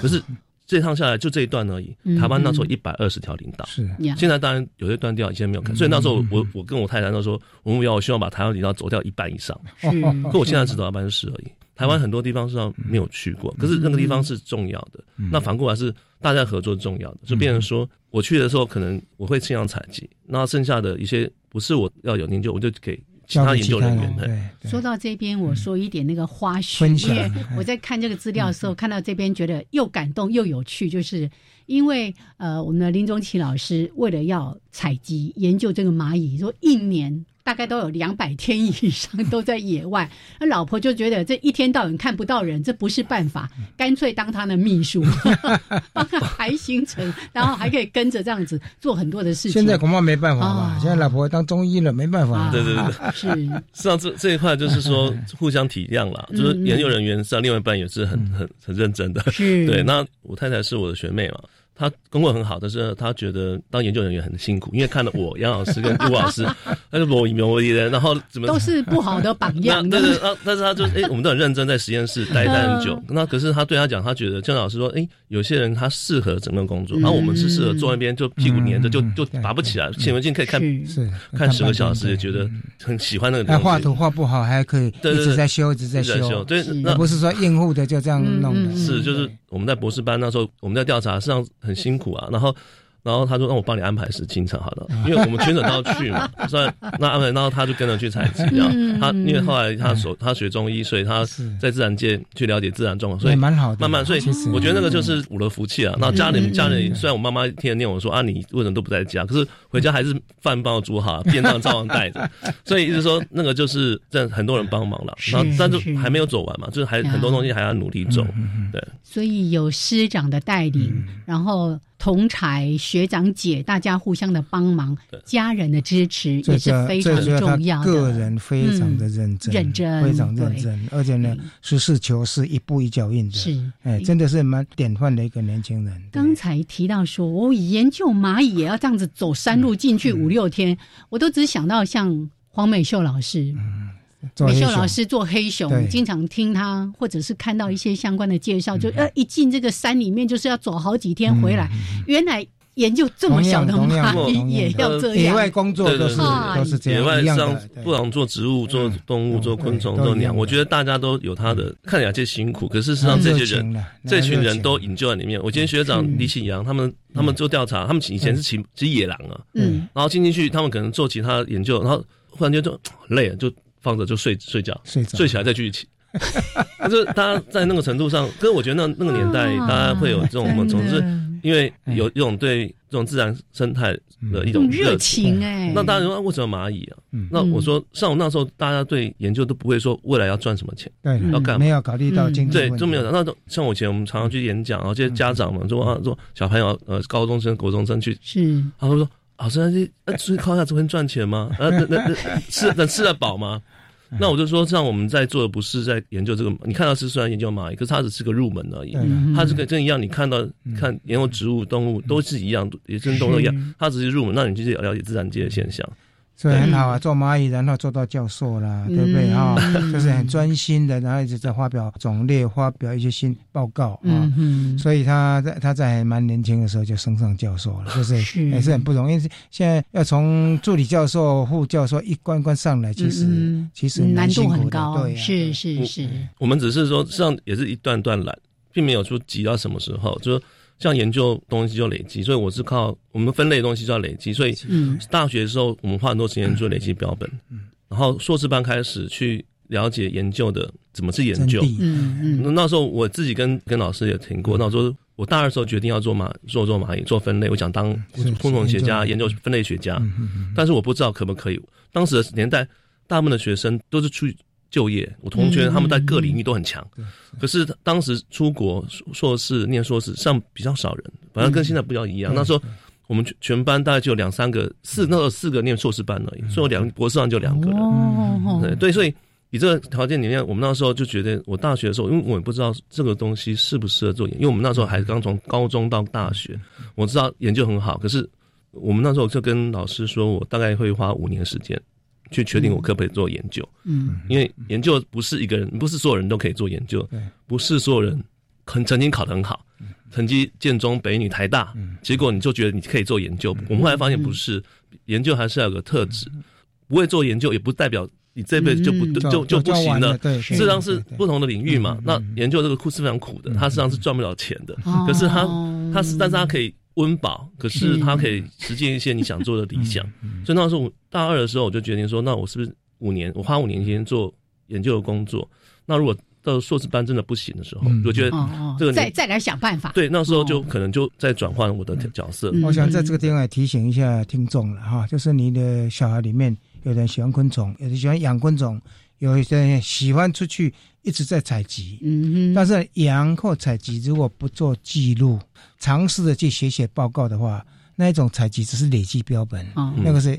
可是这趟下来就这一段而已。嗯台湾那时候一百二十条林道，是。呀。现在当然有些断掉，以前没有看，所以那时候我我跟我太太那时候，我目标我希望把台湾林道走掉一半以上，是。可我现在只走到百分之十而已。台湾很多地方是上没有去过，可是那个地方是重要的。那反过来是大家合作重要的，就变成说我去的时候，可能我会尽量采集，那剩下的一些不是我要有研究，我就给其他研究人员。说到这边，我说一点那个花絮，因为我在看这个资料的时候，看到这边觉得又感动又有趣，就是因为呃，我们的林宗奇老师为了要采集研究这个蚂蚁，说一年。大概都有两百天以上都在野外，那老婆就觉得这一天到晚看不到人，这不是办法，干脆当他的秘书，帮他排行程，然后还可以跟着这样子做很多的事情。现在恐怕没办法吧哦？现在老婆当中医了，没办法啊。对对对是实际 上这这一块就是说互相体谅了，就是研究人员实际上另外一半也是很很很认真的。是，对，那我太太是我的学妹嘛，她功课很好，但是他觉得当研究人员很辛苦，因为看了我杨老师跟陆老师，他就我一模一的，然后怎么都是不好的榜样。那对对，啊，但是他就哎、我们都很认真在实验室待待很久。那可是他对他讲，他觉得郑老师说，哎、有些人他适合整个工作，然后我们是适合坐那边就屁股粘着，就就拔不起来。显微镜可以看是是看十个小时，也觉得很喜欢那个东西。还画图画不好，还可以一直在修，一直在修，对，那不是说应付的就这样弄的。嗯是就是我们在博士班那时候，我们在调查，实际上很辛苦啊。然后，然后他说让我帮你安排是清晨好了，因为我们全省都要去嘛，所以那安排，然后他就跟着去采集，这样。嗯他因为后来他所他学中医，所以他是。在自然界去了解自然状况，所以也蛮好，慢慢，所以我觉得那个就是我的福气啊。那家里家里虽然我妈妈天天念我说啊，你为什么都不在家？可是回家还是饭帮我煮好，便当照样带着。所以一直说那个就是这很多人帮忙了，然后但是是。还没有走完嘛，就是还很多东西还要努力走。对，所以有师长的带领，嗯。然后同才学长姐大家互相的帮忙，家人的支持也是非常重要的。个人非常的认真，嗯认真非常认真，而且呢，实事求是，一步一脚印的，是。哎，真的是蛮典范的一个年轻人。对。刚才提到说，我研究蚂蚁也要这样子走山路进去五六天，我都只想到像黄美秀老师。美秀做黑熊老师做黑熊，经常听他或者是看到一些相关的介绍，就呃一进这个山里面就是要走好几天回来。原来研究这么小的蚂蚁也要这样。野样，外工作都是都是这样野外上不管做植物、做动物、做昆虫、做鸟，对都一样我觉得大家都有他的看起来就辛苦，可是事实上这些人这群人都引咎在里面。我今天学长李启阳他们他们做调查，他们以前是骑骑野狼啊，嗯，然后进进去，他们可能做其他研究，然后忽然间就 累了，就放着就睡睡觉，睡着。睡起来再继续骑。就是大家在那个程度上，可是我觉得那那个年代，啊大家会有这种真的。总是因为有一种对这种自然生态的一种种热情。情哎，那当然，为什么蚂蚁啊？嗯。那我说，像我那时候，大家对研究都不会说未来要赚什么钱，对要干嘛？没有考虑到经济问题。都没有。那都像我以前我们常常去演讲，然后这些家长们说啊，说小朋友呃高中生、国中生去，是。他会说老师，那这呃出去靠下子会赚钱吗？呃，那那那吃能吃得饱吗？那我就说，像我们在做的不是在研究这个，你看到是虽然研究蚂蚁，可是它只是个入门而已。它这个真一样，你看到看研究植物、动物都是一样，也真动物一样，它只是入门，那你就是了解自然界的现象。所以很好啊，做蚂蚁，然后做到教授啦，对不对？啊？嗯。就是很专心的，然后一直在发表种类，发表一些新报告啊。嗯嗯，所以他在他在还蛮年轻的时候就升上教授了，就是是也是很不容易。现在要从助理教授、副教授一关关上来，其实、其实难度很高，对啊是是是，我们只是说，实际上也是一段段来，并没有说急到什么时候，就是像研究东西就累积，所以我是靠我们分类的东西就要累积，所以嗯。大学的时候我们花很多时间做累积标本，然后硕士班开始去了解研究的怎么去研究。嗯嗯。那那时候我自己跟跟老师也听过，那时候我大二的时候决定要做蚂做做蚂蚁做分类，我想当是昆虫学家，研究分类学家，嗯嗯嗯。但是我不知道可不可以。当时的年代，大部分的学生都是去就业，我同学嗯他们在各领域都很强，对可是当时出国硕士念硕士上比较少人，反正跟现在不要一样。嗯那时候我们全全班大概就有两三个，四那时候四个念硕士班而已，所以我两博士上就两个人。哦对对，所以以这个条件里面，我们那时候就觉得，我大学的时候，因为我也不知道这个东西适不适合做研，因为我们那时候还刚从高中到大学，我知道研究很好，可是我们那时候就跟老师说，我大概会花五年时间去确定我可不可以做研究，嗯。因为研究不是一个人，不是所有人都可以做研究对，不是所有人很曾经考得很好，成绩建中、北女、台大，结果你就觉得你可以做研究。我们后来发现不是，研究还是要有个特质，不会做研究也不代表你这辈子就不嗯就就不行了。对，事实上是不同的领域嘛。那研究这个苦是非常苦的，它实际上是赚不了钱的。哦可是他他是，但是它可以温饱，可是它可以实现一些你想做的理想。所以那时候我大二的时候，我就决定说，那我是不是五年，我花五年时间做研究的工作？那如果到硕士班真的不行的时候，我觉得哦哦这个再再来想办法。对，那时候就可能就再转换我的角色。我想在这个地方也提醒一下听众了哈，就是你的小孩里面，有人喜欢昆虫，有人喜欢养昆虫，有一些人喜欢出去一直在采集。嗯但是羊或采集如果不做记录，尝试的去写写报告的话，那一种采集只是累积标本，哦那个是。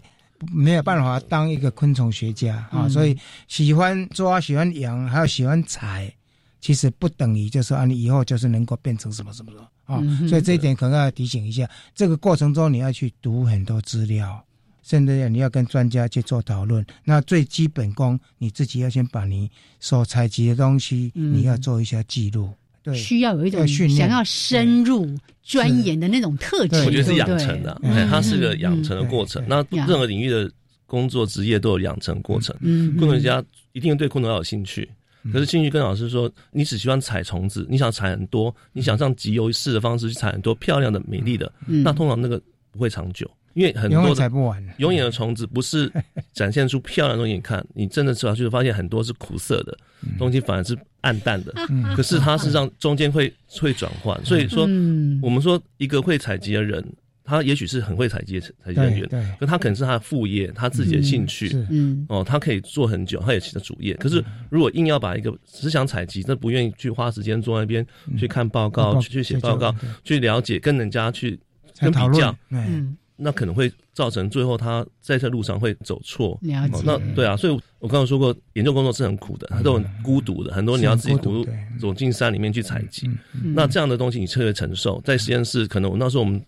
没有办法当一个昆虫学家啊，嗯所以喜欢抓、喜欢养，还有喜欢采，其实不等于就是啊，你以后就是能够变成什么什么什么啊。嗯所以这一点可能要提醒一下，这个过程中你要去读很多资料，甚至你要跟专家去做讨论。那最基本功，你自己要先把你所采集的东西，嗯你要做一下记录。对，需要有一种要训练想要深入钻研的那种特质，我觉得是养成的，它是个养成的过程。那任何领域的工作职业都有养成过程。嗯昆虫学家一定对昆虫要有兴趣。可是兴趣跟老师说，你只喜欢采虫子，你想采很多，你想像集邮式的方式去采很多漂亮的、美丽的，嗯那通常那个不会长久，因为很永远多的采不完。永远的虫子不是 展现出漂亮的东西给你看，你真的吃下去发现很多是苦涩的东西，反而是暗淡的。嗯可是它是让中间会会转换，所以说嗯我们说一个会采集的人，他也许是很会采集采集人员，可他可能是他的副业，他自己的兴趣。嗯哦，他可以做很久，他也其实主业。可是如果硬要把一个只想采集，但不愿意去花时间坐那边去看报告、去去写报告、去了解，跟人家去才讨论跟比较，哎嗯那可能会造成最后他在这路上会走错。了解哦那对啊，所以我刚刚说过，研究工作是很苦的，它都很孤独的，很多你要自己独走进山里面去采集。嗯那这样的东西你特别承受，在实验室可能我那时候我们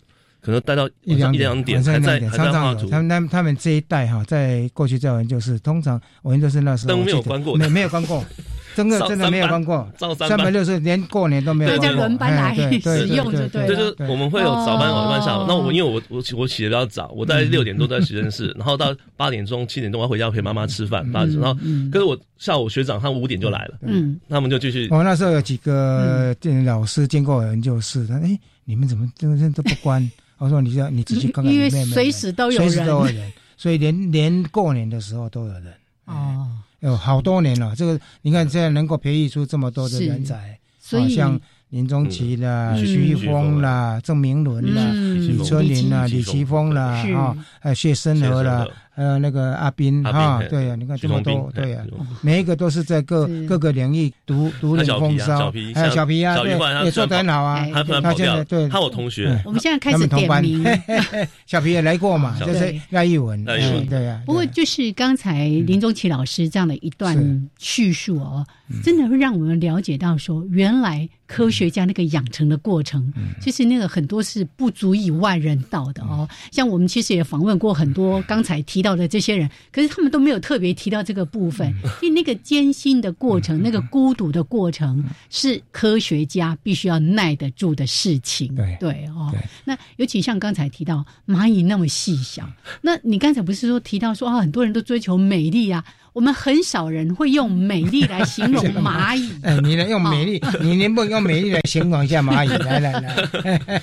可能待到一两一两两点还在还常常有。在画图，他们他们他们这一代哈，在过去在研究室，通常我研究室那时候灯没有关过没没有关过，真的真的没有关过，照三百六十连过年都没有对关过。大家轮班来使用就对对就是我们会有早班、晚班、下哦。午。那我因为我我我起的比较早，我大概六点多在实验室，然后到八点钟、七点钟我要回家陪妈妈吃饭，八点，然后可是我下午学长他们五点就来了，嗯。他们就继续。我那时候有几个电老师经过我研究室，他哎，你们怎么这个都不关？我说你要你仔细看看因为里面有没有，随时都有随时人都有人，所以连连过年的时候都有人。哦，有好多年了，这个你看现在能够培育出这么多的人才，所像林中奇啦、嗯。徐峰啦、郑明伦啦、嗯。李春林啦、李李奇峰啦啊，还有谢生和啦还有那个阿斌哈，对呀，你看这么多，对呀每一个都是在各各个领域独独领风骚小皮，啊还有小皮啊，小皮对也做得很好啊哎，他现在对。他我同学，我们现在开始点名。小皮也来过嘛，就是赖玉文，对呀，不过就是刚才林宗奇老师这样的一段叙述哦，真的会让我们了解到说，原来科学家那个养成的过程，其实那个很多是不足以外人道的哦。像我们其实也访问过很多刚才提到的这些人，可是他们都没有特别提到这个部分，因为那个艰辛的过程，那个孤独的过程，是科学家必须要耐得住的事情。对对哦。对，那尤其像刚才提到蚂蚁那么细小，那你刚才不是说提到说啊，很多人都追求美丽啊，我们很少人会用美丽来形容蚂蚁。哎，你能用美丽，你能不能用美丽来形容一下蚂蚁？来来来，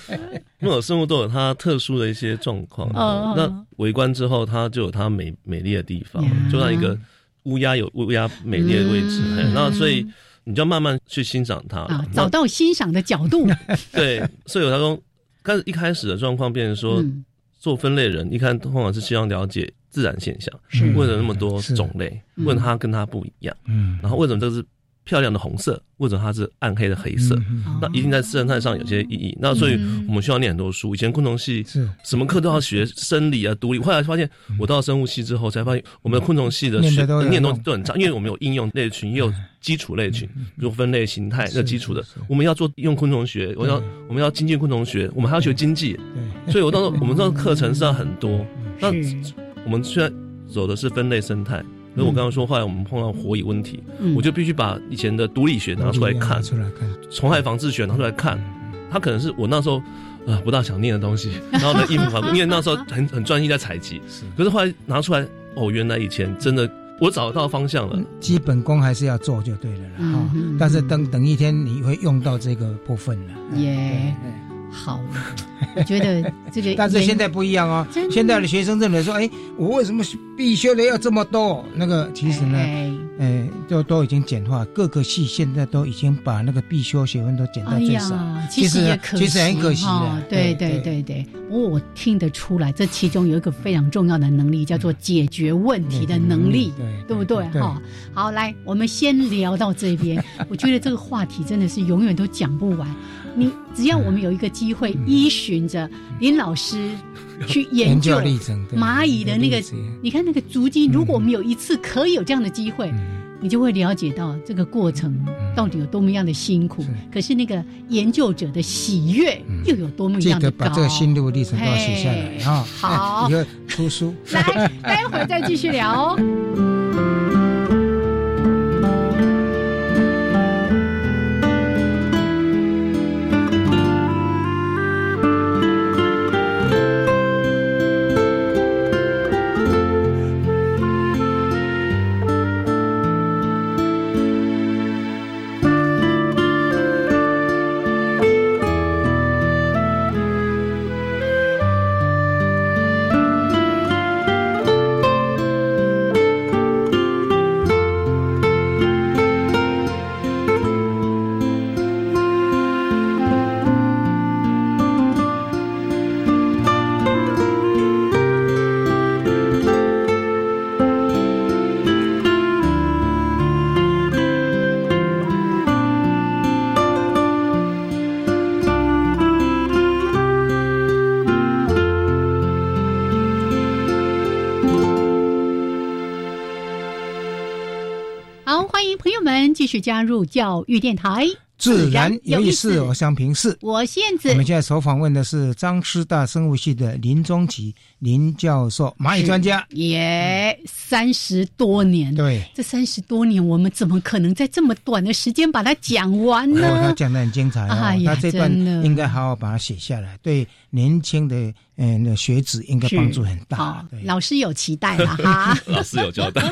每种 生物都有它特殊的一些状况。哦那围观之后，它就有它美美丽的地方呀，就像一个乌鸦有乌鸦美丽的位置。那所以你就要慢慢去欣赏它啊，找到欣赏的角度。对，所以有他说，但是一开始的状况变成说，嗯做分类人，一看通常是希望了解自然现象，是。为了那么多种类，嗯。问他跟他不一样，嗯，然后为什么这是漂亮的红色，或者它是暗黑的黑色？那一定在生态上有些意义。那所以嗯我们需要念很多书。以前昆虫系是。什么课都要学生理啊、毒理，后来发现我到生物系之后，才发现我们的昆虫系的学念念都都很差，因为我们有应用类群，也有基础类群，比如分类形态那基础的，我们要做应用昆虫学，我要我们要精进昆虫学，我们还要学经济，所以我到时候 我们这个课程是要很多。那我们虽然走的是分类生态，所以我刚刚说，后来我们碰到火蚁问题，嗯。我就必须把以前的毒理学拿出来看拿，出来看，虫害防治学拿出来看，它可能是我那时候呃不大想念的东西，然后呢应付好，因为那时候很很专心在采集，可是后来拿出来，哦，原来以前真的我找到方向了，基本功还是要做就对了啦。嗯哈、嗯但是等等一天你会用到这个部分了。耶好，我觉得这个，但是现在不一样哦，现在的学生认为说，哎，我为什么必修的要这么多？那个其实呢，哎哎，都都已经简化，各个系现在都已经把那个必修学分都减到哎最少。呀，其实也可惜，其实很可惜哈的。对对对对，不过我听得出来，这其中有一个非常重要的能力，叫做解决问题的能力，对对不对？对哈，好，来，我们先聊到这边。我觉得这个话题真的是永远都讲不完。你只要我们有一个机会，依循着林老师去研研究蚂蚁的那个你看那个足迹，如果我们有一次可以有这样的机会，你就会了解到这个过程到底有多么样的辛苦。可是那个研究者的喜悦又有多么样的高。得把这个心路历程都要写下来啊！好哎以后出书。来，待会儿再继续聊哦。加入教育电台，自然有意思，我向平视。我现在我们现在所访问的是张师大生物系的林宗奇林教授，蚂蚁专家。也三十多年，对，这三十多年，我们怎么可能在这么短的时间把它讲完哦，他呢？讲的很精彩哦，哎他这段应该好好把它写下来，对年轻的嗯、那学子应该是帮助很大好。对，老师有期待了哈。老师有交代。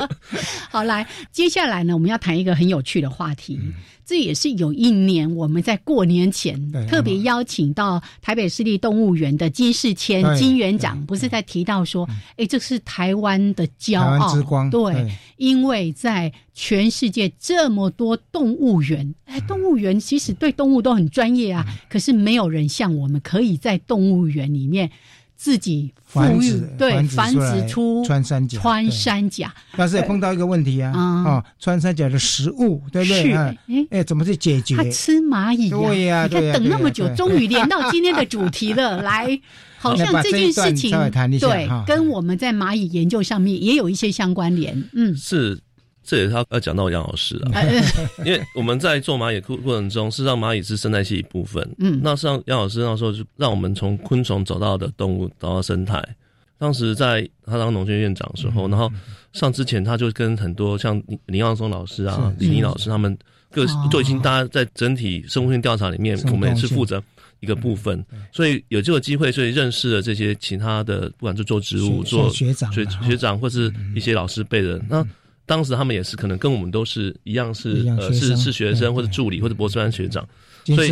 好，来，接下来呢，我们要谈一个很有趣的话题。嗯这也是有一年我们在过年前特别邀请到台北市立动物园的金世谦金园长，不是在提到说，哎，这是台湾的骄台湾傲之光对对，因为在全世界这么多动物园，哎，动物园其实对动物都很专业嗯。啊，可是没有人像我们可以在动物园里面自己富裕繁殖对繁繁殖出穿山甲穿山甲，但是也碰到一个问题啊，嗯哦，穿山甲的食物，对不对？哎哎，怎么去解决？它？吃蚂蚁呀、对呀你看等那么久，终于连到今天的主题了。来，好像这件事情对，跟我们在蚂蚁研究上面也有一些相关联。嗯，是，这也是他要讲到杨老师了，呃 因为我们在做蚂蚁过过程中，事实上蚂蚁是生态系一部分。嗯。那实际上杨老师那时候就让我们从昆虫走到的动物，走到生态。当时在他当农学院长的时嗯。候，然后上之前他就跟很多像林林耀松老师啊、李林老师他们各哦。都已经大家在整体生物性调查里面，我们也是负责一个部分，所以有这个机会，所以认识了这些其他的，不管是做植物、做学学学长或是一些老师辈的。那当时他们也是可能跟我们都是一样是呃是是学生或者助理或者博士班学长，所以？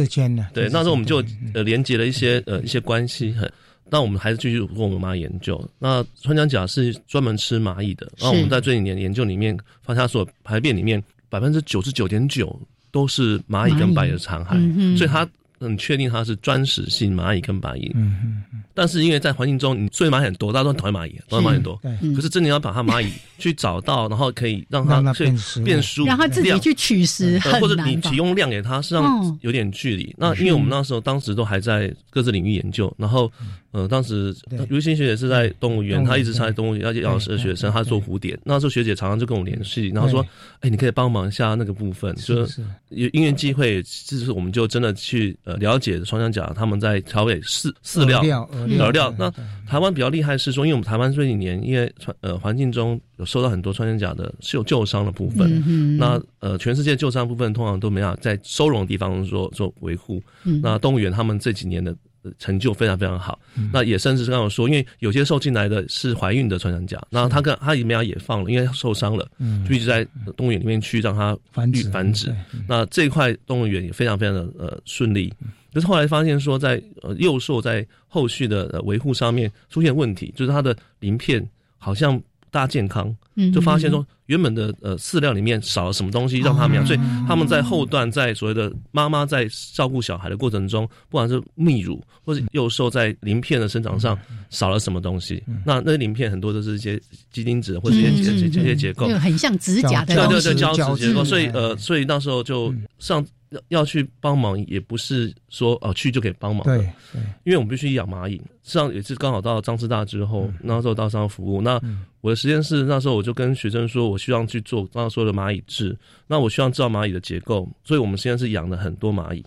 对，那时候我们就呃连接了一些呃一些关系，很。那我们还是继续跟我们妈研究。那穿山甲是专门吃蚂蚁的，然后我们在这几年研究里面发现，它所排便里面百分之九十九点九都是蚂蚁跟白蚁的残骸，嗯所以它很确定它是专食性蚂蚁跟白蚁。嗯嗯嗯，但是因为在环境中，你所以蚂蚁很多，大家都很讨厌蚂蚁，讨厌蚂蚁很多。可是真的要把它蚂蚁去找到，然后可以让让它它去变熟，让他自己去取食呃或者你提？供量给它，实际嗯上有点距离。那因为我们那时候当时都还在各自领域研究，然后呃，当时对刘新学姐是在动物园，她一直是在动物园，而且老师的学生，她做蝴蝶。那时候学姐常常就跟我联系，然后说：“哎，你可以帮忙一下那个部分。”就是是有因缘机会，就是我们就真的去呃了解双向甲他们在调给饲饲料。料饵饵料，那台湾比较厉害是说，因为我们台湾这几年因为穿呃环境中有受到很多穿山甲的是有旧伤的部分，嗯那呃全世界旧伤部分通常都没有在收容的地方做做维护，嗯那动物园他们这几年的。呃成就非常非常好，嗯。那也甚至是刚刚有说，因为有些受进来的是怀孕的穿山甲，然后他跟他里面也放了，因为他受伤了，嗯。就一直在动物园里面去让它繁殖繁殖。对。那这一块动物园也非常非常的呃顺利，可是后来发现说在呃幼兽在后续的呃维护上面出现问题，就是它的鳞片好像不大健康，嗯就发现说原本的呃饲料里面少了什么东西让他们养，所以他们在后段在所谓的妈妈在照顾小孩的过程中，不管是泌乳或者幼兽在鳞片的生长上少了什么东西，那那些鳞片很多都是一些基因质或者一些这些结构。就，很像指甲的对对对，胶胶质结构，所以呃，所以那时候就上要要去帮忙，也不是说哦去就可以帮忙的，对对，因为我们必须养蚂蚁。实际上也是刚好到张师大之后，那时候到上服务。那我的实验室那时候我就跟学生说，我希望去做刚刚说的蚂蚁治，那我希望知道蚂蚁的结构，所以我们实验室养了很多蚂蚁。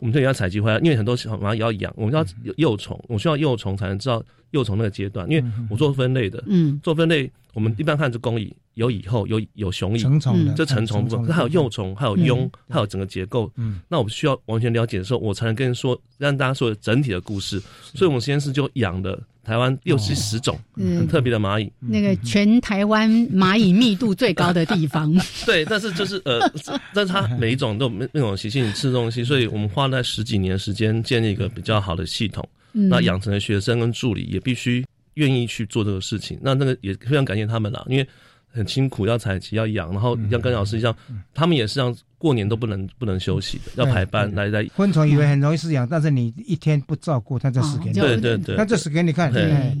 我们这里要采集回来，因为很多小蚂蚁要养，我们要幼虫，我需要幼虫才能知道幼虫那个阶段，因为我做分类的，嗯。做分类，我们一般看是公蚁，有蚁后，有有雄蚁，成虫的这成虫部分，还有幼虫，还有蛹，还有整个结构。嗯，那我需要完全了解的时候，我才能跟人说，让大家说整体的故事。所以我们实验室就养的台湾六七十种嗯。很特别的蚂蚁。那个全台湾蚂蚁密度最高的地方，对，但是就是呃，但是它每一种都那种习性吃东西，所以我们花了十几年时间建立一个比较好的系统。嗯那养成的学生跟助理也必须愿意去做这个事情。那那个也非常感谢他们啦，因为很辛苦，要采集，要养，然后像跟老师一样，他们也是让过年都不能不能休息的，要排班来来。昆虫以为很容易饲养，但是你一天不照顾，它就死给你。对对对，它就死给你看。对哎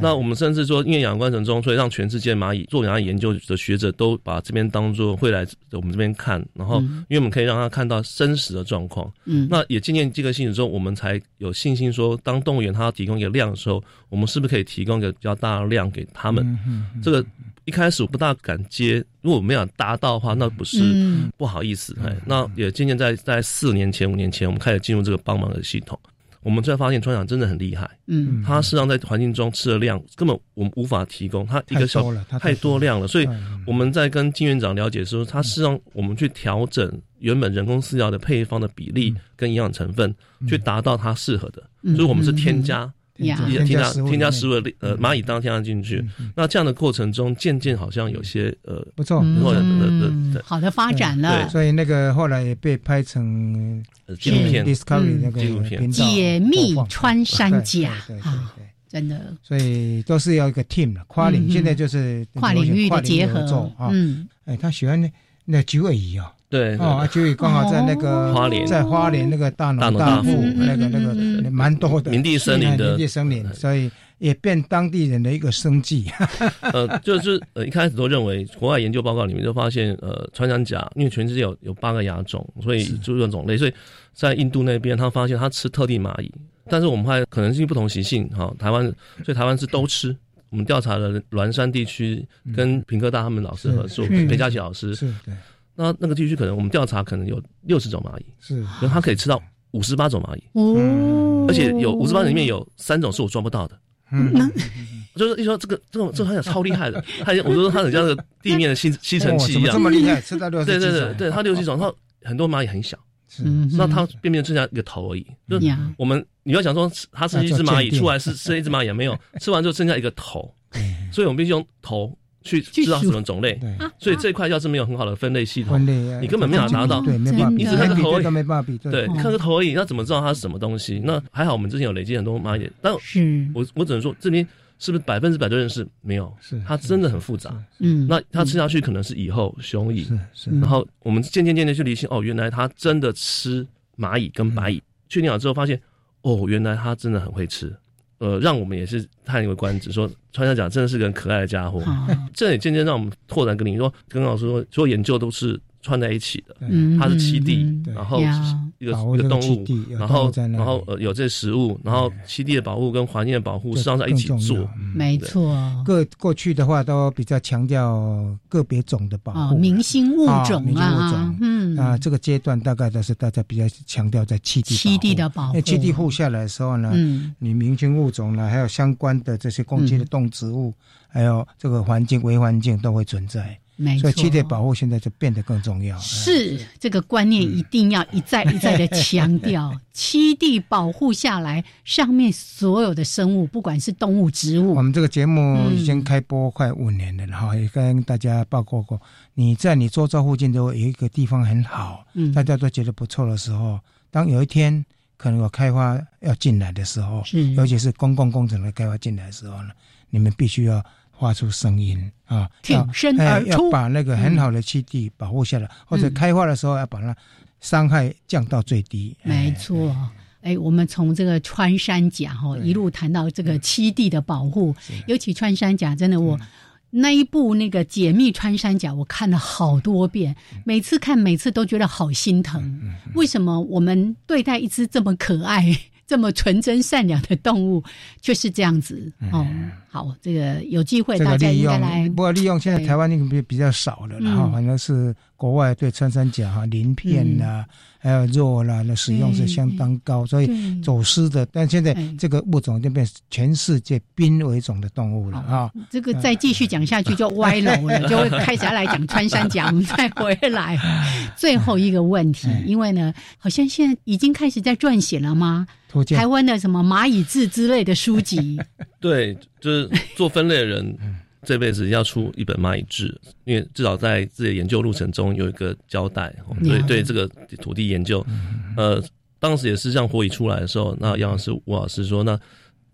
那我们甚至说，因为养过程中，所以让全世界蚂蚁做蚂蚁研究的学者都把这边当做会来我们这边看，然后嗯因为我们可以让他看到真实的状况。嗯那也渐渐这个信息之后，我们才有信心说，当动物园它要提供一个量的时候，我们是不是可以提供一个比较大的量给他们？嗯这个一开始我不大敢接，如果没有达到的话，那不是嗯不好意思。哎、那也渐渐在在四年前、五年前，我们开始进入这个帮忙的系统。我们才发现川长真的很厉害，嗯他实际上在环境中吃的量根本我们无法提供，他一个小太多了它太太多量了，所以嗯我们在跟金院长了解的时候，他是让我们去调整原本人工饲料的配方的比例跟营养成分，去达到它适合的，嗯所以我们是添加。呀。添添加添加食物的呃蚂蚁当添加进去，那这样的过程中，渐渐好像有些呃不错。不错的的好的发展了，所以那个后来也被拍成呃纪录片。Discovery 嗯。那个纪录片。解密穿山甲啊，真的。所以都是要一个 team 的，跨领嗯现在就是跨领域的结合。啊。嗯。哎，他喜欢那那九尾鱼啊，对哦，啊九尾刚好在那个花莲。在花莲那个大农大农大大富富那个那个蛮多的。明地森林的。哎明地森林，所以也变当地人的一个生计。呃，就是呃一开始都认为国外研究报告里面就发现，呃，穿山甲因为全世界有有八个亚种，所以就这种种类，所以在印度那边他发现他吃特定蚂蚁，但是我们还可能是不同习性哈，台湾所以台湾是都吃。我们调查了栾山地区，跟平科大他们老师合作，裴佳琪老师，是对，那那个地区可能我们调查可能有六十种蚂蚁，是，然后他可以吃到五十八种蚂蚁，哦，而且有五十八里面有三种是我抓不到的。嗯，就是一说这个这种这个穿甲超厉害的，他我说它很像那个地面的吸吸尘器一样，这么厉害，吃到六十对对对对，它六七种，它很多蚂蚁很小，是。嗯那它便便剩下一个头而已。就呀。我们你要想说它是一只蚂蚁，出来是是一只蚂蚁也没有，吃完就剩下一个头，所以我们必须用头去知道什么种类。对，所以这一块要是没有很好的分类系统你根本没法达到对，没办法比，你只看个头而已对看个头而已，那怎么知道它是什么东西？那还好，我们之前有累积很多蚂蚁，但我我只能说这边是不是百分之百都认识？没有，是它真的很复杂。嗯，那它吃下去可能是蚁后、雄蚁，是是，然后我们渐渐渐渐去理清，哦，原来它真的吃蚂蚁跟白蚁。确定好之后，发现哦，原来它真的很会吃。呃，让我们也是叹一个观止，说穿山甲真的是个很可爱的家伙。这也渐渐让我们拓展个领域，说跟老师说，所有研究都是串在一起的。嗯。它是栖地然后呀。一个一个动物然后然后呃有这食物，然后栖地的保护跟环境的保护，这实际上在一起做。没错，各过去的话都比较强调个别种的保哦，护，明星物啊种明星物啊种，嗯，啊这个阶段大概都是大家比较强调在栖地栖地的保护，因为栖地护下来的时候呢，嗯，你明星物种呢，还有相关的这些攻击的动植物，还有这个环境微环境都会存在。没错，所以七地保护现在就变得更重要。是这个观念一定要一再一再的强调，栖地保护下来，上面所有的生物，不管是动物、植物，我们这个节目已经开播快五年了，然后、也跟大家报告过。你在你周遭附近都有一个地方很好，嗯。大家都觉得不错的时候，当有一天可能有开发要进来的时候，是。尤其是公共工程的开发进来的时候呢，你们必须要发出声音啊，挺身哎而出要把那个很好的栖地保护下来，或者开发的时候要把它伤害降到最低。没错。哎，我们从这个穿山甲哈一路谈到这个栖地的保护，尤其穿山甲，真的我、那一部那个解密穿山甲，我看了好多遍，每次看每次都觉得好心疼。为什么我们对待一只这么可爱、这么纯真善良的动物，就是这样子。哦？好，这个有机会大家这个利用应该来，不过利用现在台湾那个比比较少了，然后嗯。反正是国外对穿山甲哈鳞片啦，还有肉啦，那使用是相当高，所以走私的，但现在哎这个物种就变成全世界濒危种的动物了啊。这个再继续讲下去就歪楼了，就会开始要来讲穿山甲，我们再回来。最后一个问题，因为呢，好像现在已经开始在撰写了吗？台湾的什么蚂蚁志之类的书籍，对，就是做分类的人，这辈子要出一本蚂蚁志，因为至少在自己的研究路程中有一个交代。哦对对，这个土地研究，呃，当时也是像火蚁出来的时候，那杨老师、吴老师说，那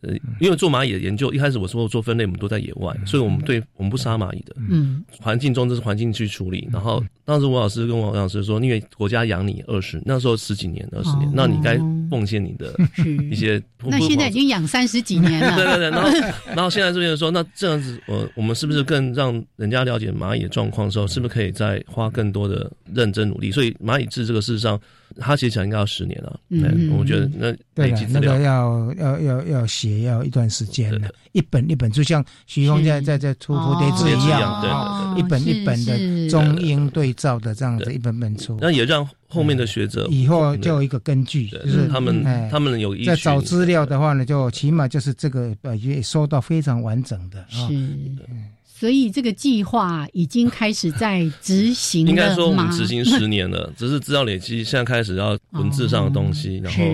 呃，因为做蚂蚁的研究，一开始我说做分类，我们都在野外，所以我们对我们不杀蚂蚁的，嗯，环境中这是环境去处理。然后当时吴老师跟王老师说，因为国家养你二十，那时候十几年、二十年哦，那你该奉献你的 一些。那现在已经养三十几年了，对对对，然后然后现在这边说，那这样子，我我们是不是更让人家了解蚂蚁的状况的时候，是不是可以再花更多的认真努力？所以蚂蚁志这个事实上，它写起来应该要十年了。嗯，我觉得那对了累积，资料。那个要要要要写要一段时间的，一本一本，就像徐峰在在在出蝴蝶志一样，对啊一本一本的中英对照的这样子一本本出。那也让后面的学者以后就有一个根据，就是他们哎。他们有在找资料的话呢，就起码就是这个呃也收到非常完整的啊。是。所以这个计划已经开始在执行应该说我们执行十年了，只是资料累积，现在开始要文字上的东西，然后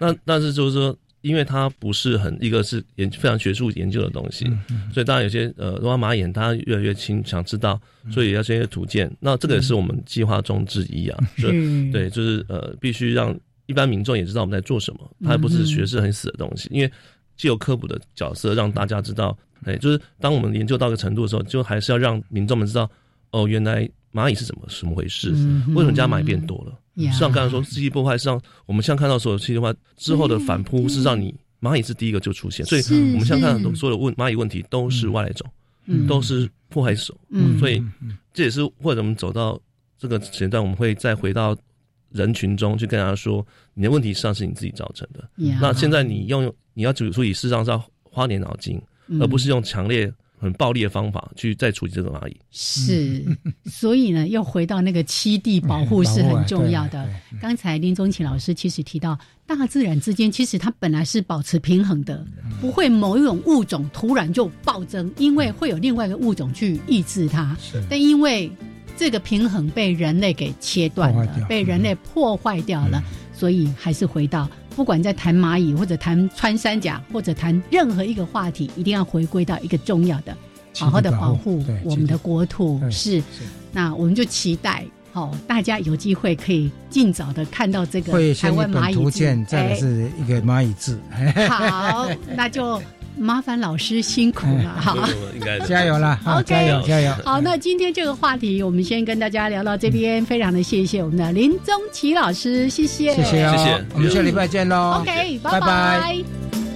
那但是就是说。因为它不是很一个是研非常学术研究的东西，所以当然有些呃，罗马眼他越来越清想知道，所以要这些图鉴。那这个也是我们计划中之一啊，是就对，就是呃，必须让一般民众也知道我们在做什么，它不是学识很死的东西，因为既有科普的角色，让大家知道，哎，就是当我们研究到一个程度的时候，就还是要让民众们知道，哦，原来蚂蚁是怎么怎么回事，嗯为什么家蚂蚁变多了？呀？像刚才说，栖地破坏，实际上我们现在看到所有栖地破坏之后的反扑，是让你蚂蚁是第一个就出现，所以我们现在看到是所有的问蚂蚁问题都是外来种，嗯。都是破坏手，嗯。所以这也是为什么我们走到这个阶段，我们会再回到人群中去跟大家说，你的问题实际上是你自己造成的。呀。那现在你用你要处理，事实上是要花点脑筋，嗯而不是用强烈。很暴力的方法去再处理这个蚂蚁，是，所以呢，又回到那个栖地保护是很重要的。嗯刚才林宗奇老师其实提到，大自然之间其实它本来是保持平衡的，嗯不会某一种物种突然就暴增，因为会有另外一个物种去抑制它。但因为这个平衡被人类给切断了被人类破坏掉了，所以还是回到。不管在谈蚂蚁，或者谈穿山甲，或者谈任何一个话题，一定要回归到一个重要的，好好的保护我们的国土。是，那我们就期待，好、哦，大家有机会可以尽早的看到这个台湾蚂蚁图鉴，再来是一个蚂蚁字。好，那就。麻烦老师辛苦了，好，应该加油了，OK，加油加油。好，那今天这个话题，我们先跟大家聊到这边，非常的谢谢我们的林宗奇老师，谢谢，谢谢哦，谢谢，我们下礼拜见喽，OK，拜拜。